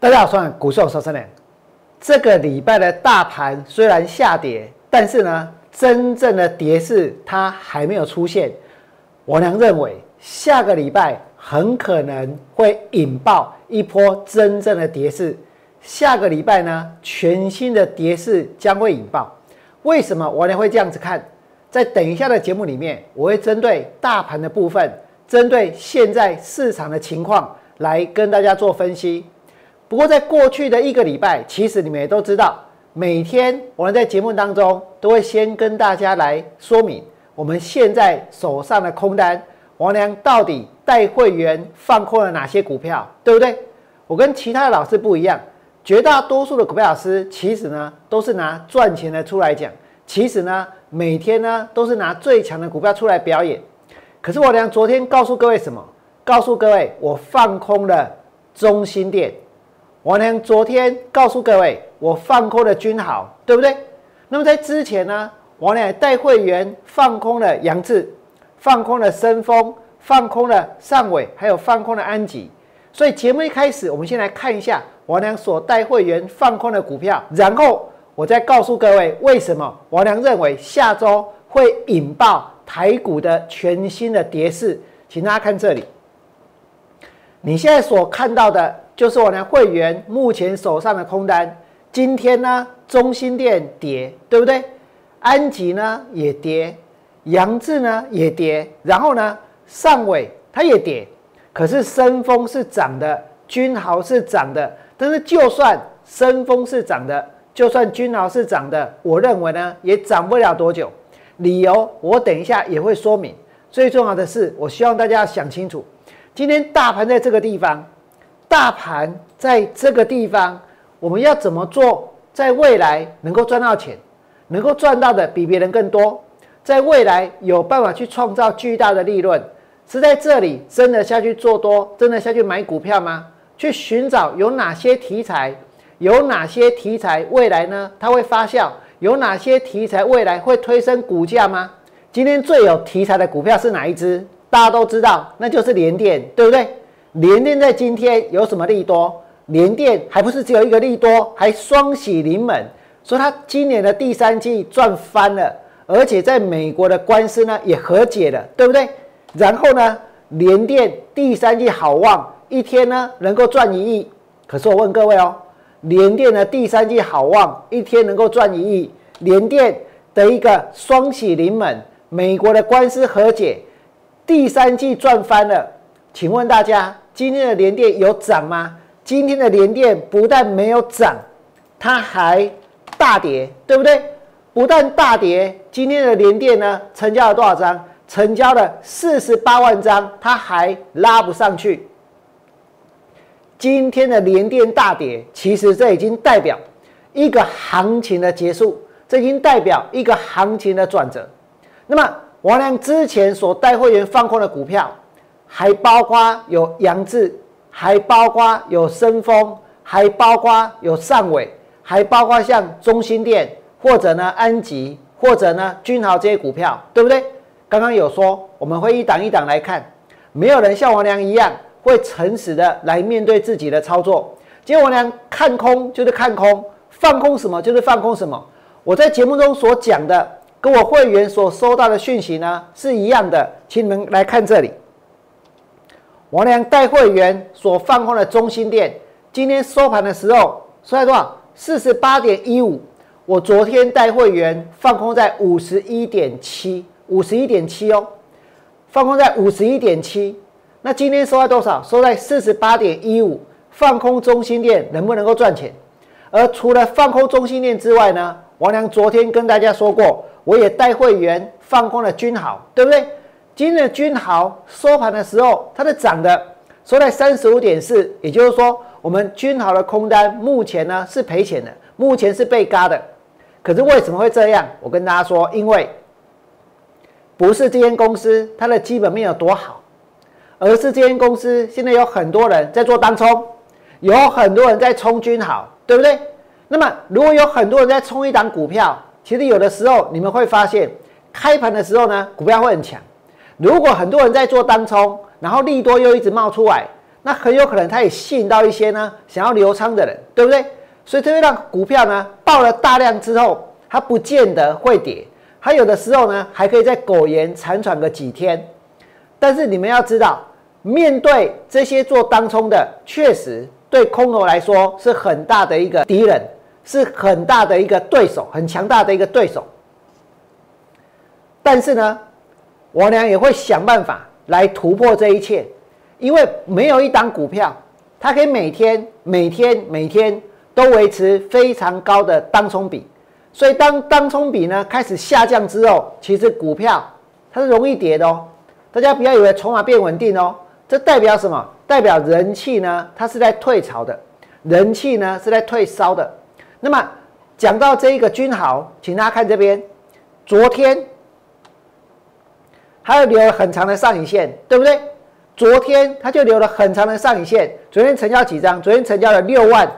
大家好，我是股市收三点。这个礼拜的大盘虽然下跌，但是呢，真正的跌势它还没有出现。我娘认为，下个礼拜很可能会引爆一波真正的跌势。下个礼拜呢，全新的跌势将会引爆。为什么我娘会这样子看？在等一下的节目里面，我会针对大盘的部分，针对现在市场的情况来跟大家做分析。不过，在过去的一个礼拜，其实你们也都知道，每天我们在节目当中都会先跟大家来说明，我们现在手上的空单，王良到底带会员放空了哪些股票，对不对？我跟其他的老师不一样，绝大多数的股票老师其实呢都是拿赚钱的出来讲，其实呢每天呢都是拿最强的股票出来表演。可是我良昨天告诉各位什么？告诉各位，我放空了中心店。王良昨天告诉各位，我放空了君豪，对不对？那么在之前呢，王良带会员放空了杨志，放空了深丰，放空了上尾，还有放空了安吉。所以节目一开始，我们先来看一下王良所带会员放空的股票，然后我再告诉各位为什么王良认为下周会引爆台股的全新的跌势。请大家看这里，你现在所看到的。就是我的会员目前手上的空单，今天呢，中心店跌，对不对？安吉呢也跌，杨志呢也跌，然后呢，上尾它也跌，可是深丰是涨的，君豪是涨的，但是就算深丰是涨的，就算君豪是涨的，我认为呢也涨不了多久。理由我等一下也会说明。最重要的是，我希望大家要想清楚，今天大盘在这个地方。大盘在这个地方，我们要怎么做，在未来能够赚到钱，能够赚到的比别人更多，在未来有办法去创造巨大的利润，是在这里真的下去做多，真的下去买股票吗？去寻找有哪些题材，有哪些题材未来呢？它会发酵，有哪些题材未来会推升股价吗？今天最有题材的股票是哪一只？大家都知道，那就是联电，对不对？联电在今天有什么利多？联电还不是只有一个利多，还双喜临门，说它今年的第三季赚翻了，而且在美国的官司呢也和解了，对不对？然后呢，联电第三季好旺，一天呢能够赚一亿。可是我问各位哦，联电的第三季好旺，一天能够赚一亿，联电的一个双喜临门，美国的官司和解，第三季赚翻了。请问大家，今天的连电有涨吗？今天的连电不但没有涨，它还大跌，对不对？不但大跌，今天的连电呢，成交了多少张？成交了四十八万张，它还拉不上去。今天的连电大跌，其实这已经代表一个行情的结束，这已经代表一个行情的转折。那么王良之前所带会员放空的股票。还包括有杨志，还包括有申丰，还包括有上尾，还包括像中心店或者呢安吉或者呢君豪这些股票，对不对？刚刚有说我们会一档一档来看，没有人像王良一样会诚实的来面对自己的操作。结果王良看空就是看空，放空什么就是放空什么。我在节目中所讲的，跟我会员所收到的讯息呢是一样的，请你们来看这里。王良带会员所放空的中心店，今天收盘的时候收在多少？四十八点一五。我昨天带会员放空在五十一点七，五十一点七哦，放空在五十一点七。那今天收在多少？收在四十八点一五。放空中心店能不能够赚钱？而除了放空中心店之外呢？王良昨天跟大家说过，我也带会员放空了君豪，对不对？今天的君豪收盘的时候，它的涨的收在三十五点四，也就是说，我们君豪的空单目前呢是赔钱的，目前是被嘎的。可是为什么会这样？我跟大家说，因为不是这间公司它的基本面有多好，而是这间公司现在有很多人在做当冲，有很多人在冲君豪，对不对？那么如果有很多人在冲一档股票，其实有的时候你们会发现，开盘的时候呢，股票会很强。如果很多人在做当冲，然后利多又一直冒出来，那很有可能它也吸引到一些呢想要留仓的人，对不对？所以这会让股票呢爆了大量之后，它不见得会跌，它有的时候呢还可以在苟延残喘个几天。但是你们要知道，面对这些做当冲的，确实对空头来说是很大的一个敌人，是很大的一个对手，很强大的一个对手。但是呢，我俩也会想办法来突破这一切，因为没有一档股票，它可以每天、每天、每天都维持非常高的当冲比。所以当当冲比呢开始下降之后，其实股票它是容易跌的哦。大家不要以为筹码变稳定哦，这代表什么？代表人气呢？它是在退潮的，人气呢是在退烧的。那么讲到这一个君豪，请大家看这边，昨天还有留了很长的上影线，对不对？昨天它就留了很长的上影线。昨天成交几张？昨天成交了六万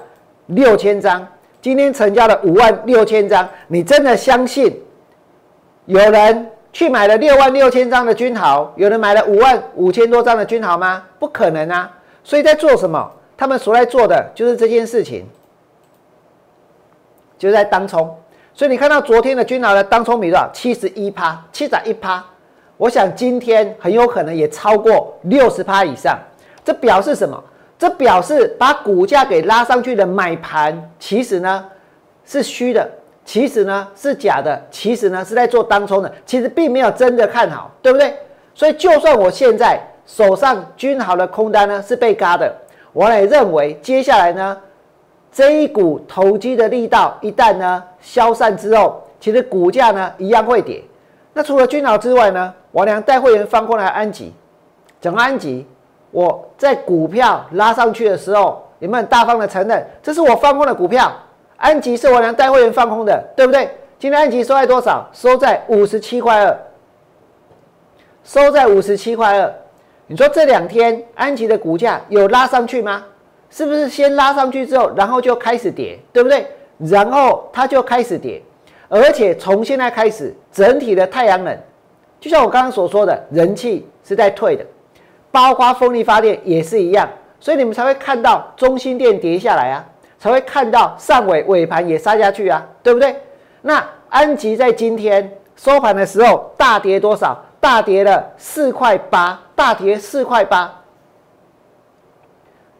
六千张，今天成交了五万六千张。你真的相信有人？去买了六万六千张的君豪，有人买了五万五千多张的君豪吗？不可能啊！所以在做什么？他们所在做的就是这件事情，就在当冲。所以你看到昨天的君豪的当冲比多少？七十一趴，七十一趴。我想今天很有可能也超过六十趴以上。这表示什么？这表示把股价给拉上去的买盘，其实呢是虚的。其实呢是假的，其实呢是在做当冲的，其实并没有真的看好，对不对？所以就算我现在手上均好的空单呢是被嘎的，我也认为接下来呢这一股投机的力道一旦呢消散之后，其实股价呢一样会跌。那除了均好之外呢，我俩带会员放空来安吉，整个安吉，我在股票拉上去的时候，有没有大方的承认这是我放空的股票？安吉是我娘带会员放空的，对不对？今天安吉收在多少？收在五十七块二，收在五十七块二。你说这两天安吉的股价有拉上去吗？是不是先拉上去之后，然后就开始跌，对不对？然后它就开始跌，而且从现在开始，整体的太阳能，就像我刚刚所说的，人气是在退的，包括风力发电也是一样，所以你们才会看到中心电跌下来啊。才会看到上尾尾盘也杀下去啊，对不对？那安吉在今天收盘的时候大跌多少？大跌了四块八，大跌四块八，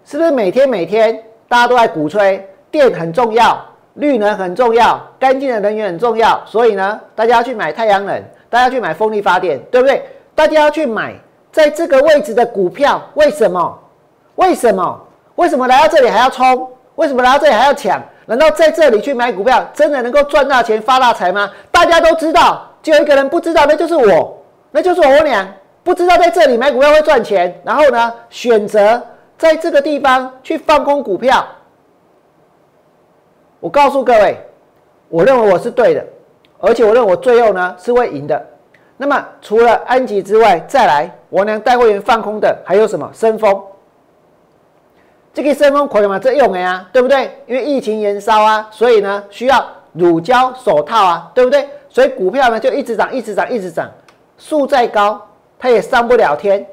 是不是每天每天大家都在鼓吹电很重要，绿能很重要，干净的能源很重要，所以呢，大家要去买太阳能，大家去买风力发电，对不对？大家要去买在这个位置的股票，为什么？为什么？为什么来到这里还要冲？为什么来到这里还要抢？难道在这里去买股票真的能够赚大钱发大财吗？大家都知道，只有一个人不知道，那就是我，那就是我俩不知道在这里买股票会赚钱，然后呢，选择在这个地方去放空股票。我告诉各位，我认为我是对的，而且我认为我最后呢是会赢的。那么除了安吉之外，再来我俩带会员放空的还有什么？深丰。这个升风可以吗？这用的啊，对不对？因为疫情延烧啊，所以呢需要乳胶手套啊，对不对？所以股票呢就一直涨，一直涨，一直涨。树再高，它也上不了天，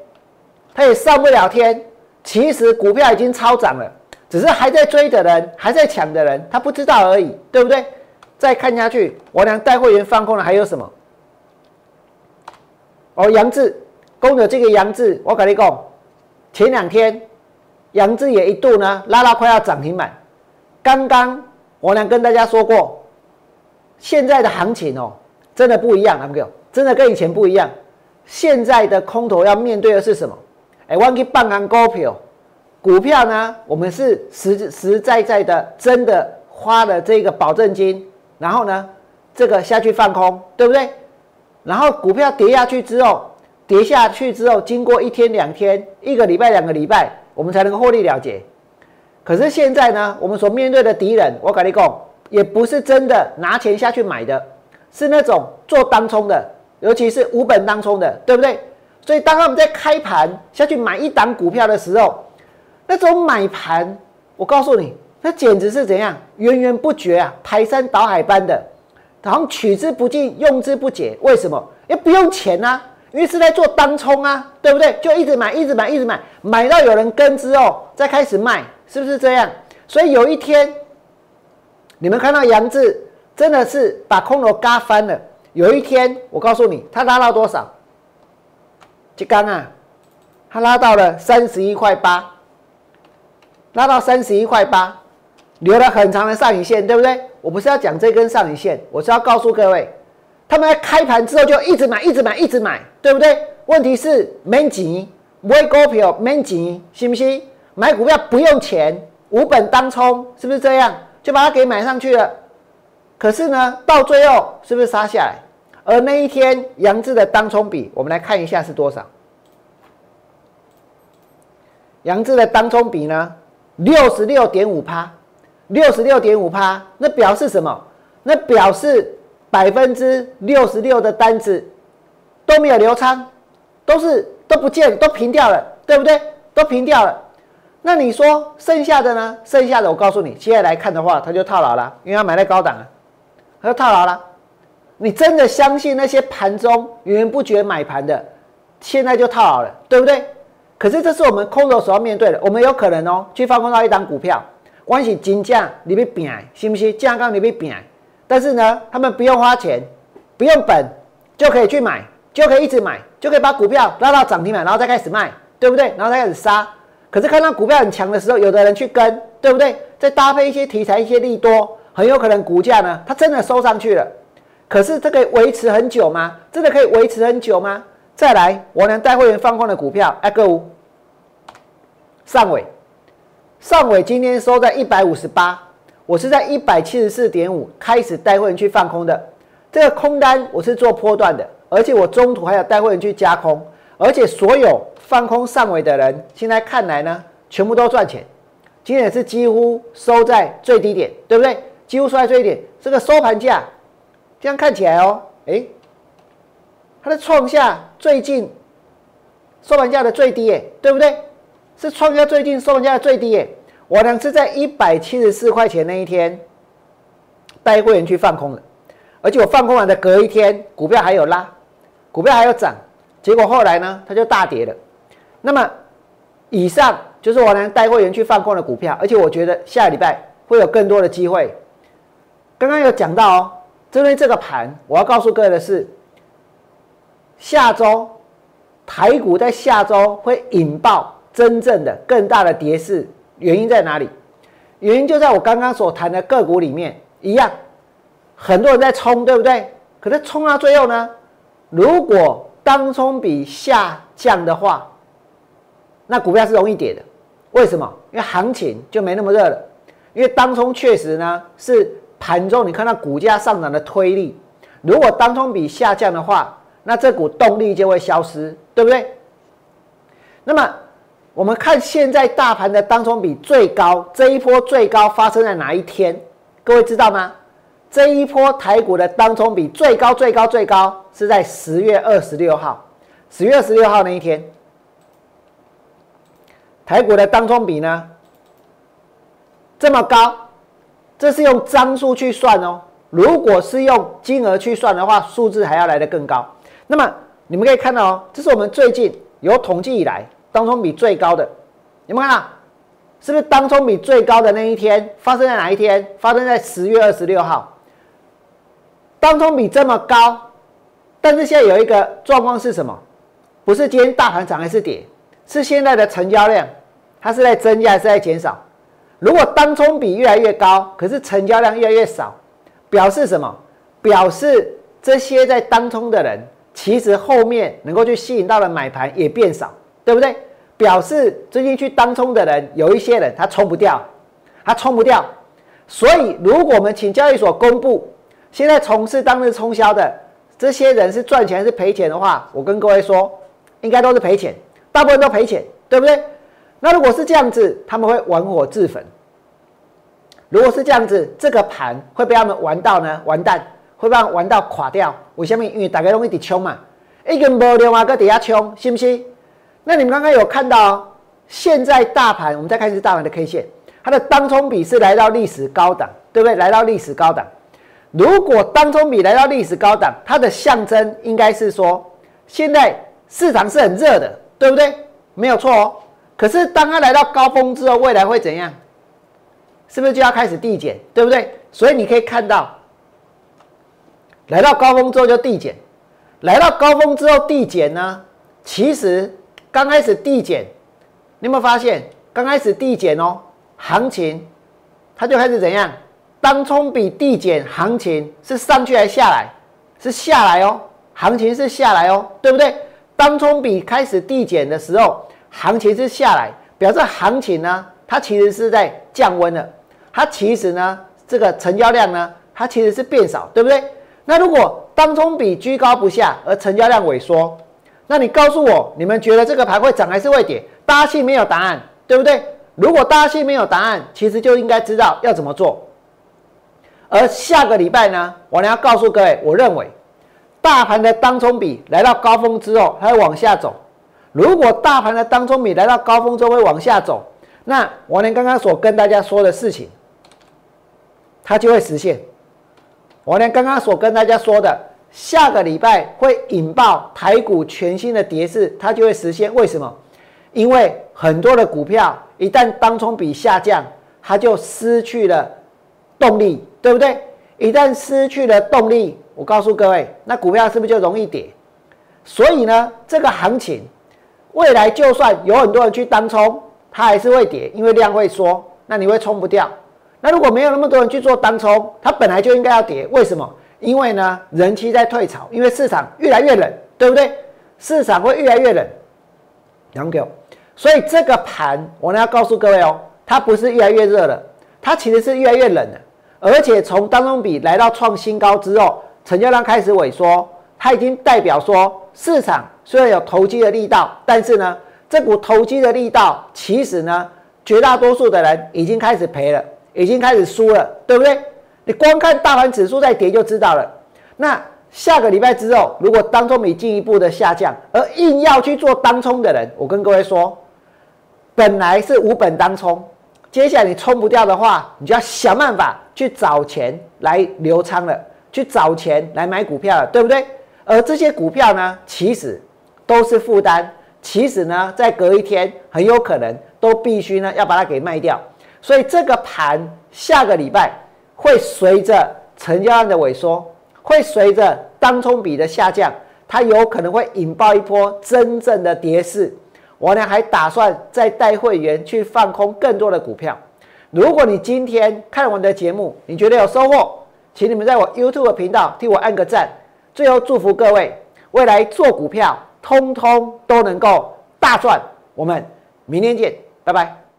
它也上不了天。其实股票已经超涨了，只是还在追的人，还在抢的人，他不知道而已，对不对？再看下去，我俩带会员放空了，还有什么？哦，杨志，公的这个杨志，我跟你讲，前两天。杨志也一度呢拉拉快要涨停板。刚刚我俩跟大家说过，现在的行情哦，真的不一样，阿哥，真的跟以前不一样。现在的空头要面对的是什么？哎，忘记半行股票，股票呢，我们是实实在在的，真的花了这个保证金，然后呢，这个下去放空，对不对？然后股票跌下去之后，跌下去之后，经过一天两天，一个礼拜两个礼拜。我们才能够获利了结。可是现在呢，我们所面对的敌人，我跟你讲，也不是真的拿钱下去买的，是那种做当冲的，尤其是无本当冲的，对不对？所以当他们在开盘下去买一档股票的时候，那种买盘，我告诉你，那简直是怎样源源不绝啊，排山倒海般的，好像取之不尽，用之不竭。为什么？也不用钱啊，因为是在做当冲啊，对不对？就一直买，一直买，一直买，买到有人跟之后再开始卖，是不是这样？所以有一天，你们看到杨志真的是把空头嘎翻了。有一天，我告诉你，他拉到多少？就刚啊，他拉到了三十一块八，拉到三十一块八，留了很长的上影线，对不对？我不是要讲这根上影线，我是要告诉各位。他们在开盘之后就一直买，一直买，一直买，对不对？问题是没钱，买股票没钱，信不信？买股票不用钱，无本当冲，是不是这样？就把它给买上去了。可是呢，到最后是不是杀下来？而那一天杨志的当冲比，我们来看一下是多少？杨志的当冲比呢？六十六点五趴，六十六点五趴，那表示什么？那表示。百分之六十六的单子都没有流仓，都是都不见，都平掉了，对不对？都平掉了。那你说剩下的呢？剩下的我告诉你，接下来看的话，他就套牢了，因为他买在高档啊，他就套牢了。你真的相信那些盘中源源不绝买盘的，现在就套牢了，对不对？可是这是我们空手所要面对的，我们有可能哦，去放空到一档股票，关系金价你被平，信不信？价刚你被平。但是呢，他们不用花钱，不用本，就可以去买，就可以一直买，就可以把股票拉到涨停板，然后再开始卖，对不对？然后再开始杀。可是看到股票很强的时候，有的人去跟，对不对？再搭配一些题材、一些利多，很有可能股价呢，它真的收上去了。可是这可以维持很久吗？真的可以维持很久吗？再来，我能带会员放空的股票，哎，五上尾，上尾今天收在一百五十八。我是在一百七十四点五开始带会员去放空的，这个空单我是做波段的，而且我中途还有带会员去加空，而且所有放空上尾的人，现在看来呢，全部都赚钱。今天是几乎收在最低点，对不对？几乎收在最低点，这个收盘价这样看起来哦，哎，它的创下最近收盘价的最低，哎，对不对？是创下最近收盘价的最低，哎。我呢是在一百七十四块钱那一天带会员去放空的，而且我放空完的隔一天，股票还有拉，股票还有涨，结果后来呢它就大跌了。那么以上就是我呢带会员去放空的股票，而且我觉得下礼拜会有更多的机会。刚刚有讲到哦，针对这个盘，我要告诉各位的是，下周台股在下周会引爆真正的更大的跌势。原因在哪里？原因就在我刚刚所谈的个股里面一样，很多人在冲，对不对？可是冲到最后呢，如果当冲比下降的话，那股票是容易跌的。为什么？因为行情就没那么热了。因为当冲确实呢是盘中你看到股价上涨的推力。如果当冲比下降的话，那这股动力就会消失，对不对？那么。我们看现在大盘的当冲比最高，这一波最高发生在哪一天？各位知道吗？这一波台股的当冲比最高最高最高是在十月二十六号，十月二十六号那一天，台股的当冲比呢这么高，这是用张数去算哦。如果是用金额去算的话，数字还要来得更高。那么你们可以看到哦，这是我们最近有统计以来。当冲比最高的，有没有看到？是不是当冲比最高的那一天发生在哪一天？发生在十月二十六号。当冲比这么高，但是现在有一个状况是什么？不是今天大盘涨还是跌，是现在的成交量，它是在增加还是在减少？如果当冲比越来越高，可是成交量越来越少，表示什么？表示这些在当冲的人，其实后面能够去吸引到的买盘也变少。对不对？表示最近去当冲的人，有一些人他冲不掉，他冲不掉。所以，如果我们请交易所公布现在从事当日冲销的这些人是赚钱还是赔钱的话，我跟各位说，应该都是赔钱，大部分都赔钱，对不对？那如果是这样子，他们会玩火自焚。如果是这样子，这个盘会被他们玩到呢？完蛋，会被他们玩到垮掉。为什么？因为大家容易底冲嘛，一根无量啊，搁底下冲，信不信？那你们刚刚有看到，现在大盘，我们再看一次大盘的 K 线，它的当冲比是来到历史高档，对不对？来到历史高档。如果当冲比来到历史高档，它的象征应该是说，现在市场是很热的，对不对？没有错哦。可是当它来到高峰之后，未来会怎样？是不是就要开始递减，对不对？所以你可以看到，来到高峰之后就递减，来到高峰之后递减呢？其实刚开始递减，你有没有发现？刚开始递减哦，行情它就开始怎样？当冲比递减，行情是上去还是下来？是下来哦，行情是下来哦，对不对？当冲比开始递减的时候，行情是下来，表示行情呢，它其实是在降温了。它其实呢，这个成交量呢，它其实是变少，对不对？那如果当冲比居高不下，而成交量萎缩，那你告诉我，你们觉得这个盘会涨还是会跌？大家心没有答案，对不对？如果大家心没有答案，其实就应该知道要怎么做。而下个礼拜呢，我呢要告诉各位，我认为大盘的当冲比来到高峰之后，它会往下走。如果大盘的当冲比来到高峰之后会往下走，那我呢刚刚所跟大家说的事情，它就会实现。我呢刚刚所跟大家说的，下个礼拜会引爆台股全新的跌势，它就会实现。为什么？因为很多的股票一旦当冲比下降，它就失去了动力。对不对？一旦失去了动力，我告诉各位，那股票是不是就容易跌？所以呢，这个行情未来就算有很多人去当冲，它还是会跌，因为量会缩，那你会冲不掉。那如果没有那么多人去做单冲，它本来就应该要跌。为什么？因为呢，人气在退潮，因为市场越来越冷，对不对？市场会越来越冷。两九，所以这个盘我呢要告诉各位哦，它不是越来越热了，它其实是越来越冷了。而且从当中比来到创新高之后，成交量开始萎缩，它已经代表说市场虽然有投机的力道，但是呢，这股投机的力道其实呢，绝大多数的人已经开始赔了，已经开始输了，对不对？你光看大盘指数在跌就知道了。那下个礼拜之后，如果当中你进一步的下降，而硬要去做当冲的人，我跟各位说，本来是无本当冲。接下来你冲不掉的话，你就要想办法去找钱来留仓了，去找钱来买股票了，对不对？而这些股票呢，其实都是负担，其实呢，在隔一天很有可能都必须呢要把它给卖掉。所以这个盘下个礼拜会随着成交量的萎缩，会随着当冲比的下降，它有可能会引爆一波真正的跌势。我呢还打算再带会员去放空更多的股票。如果你今天看完的节目，你觉得有收获，请你们在我 YouTube 频道替我按个赞。最后祝福各位未来做股票，通通都能够大赚。我们明天见，拜拜。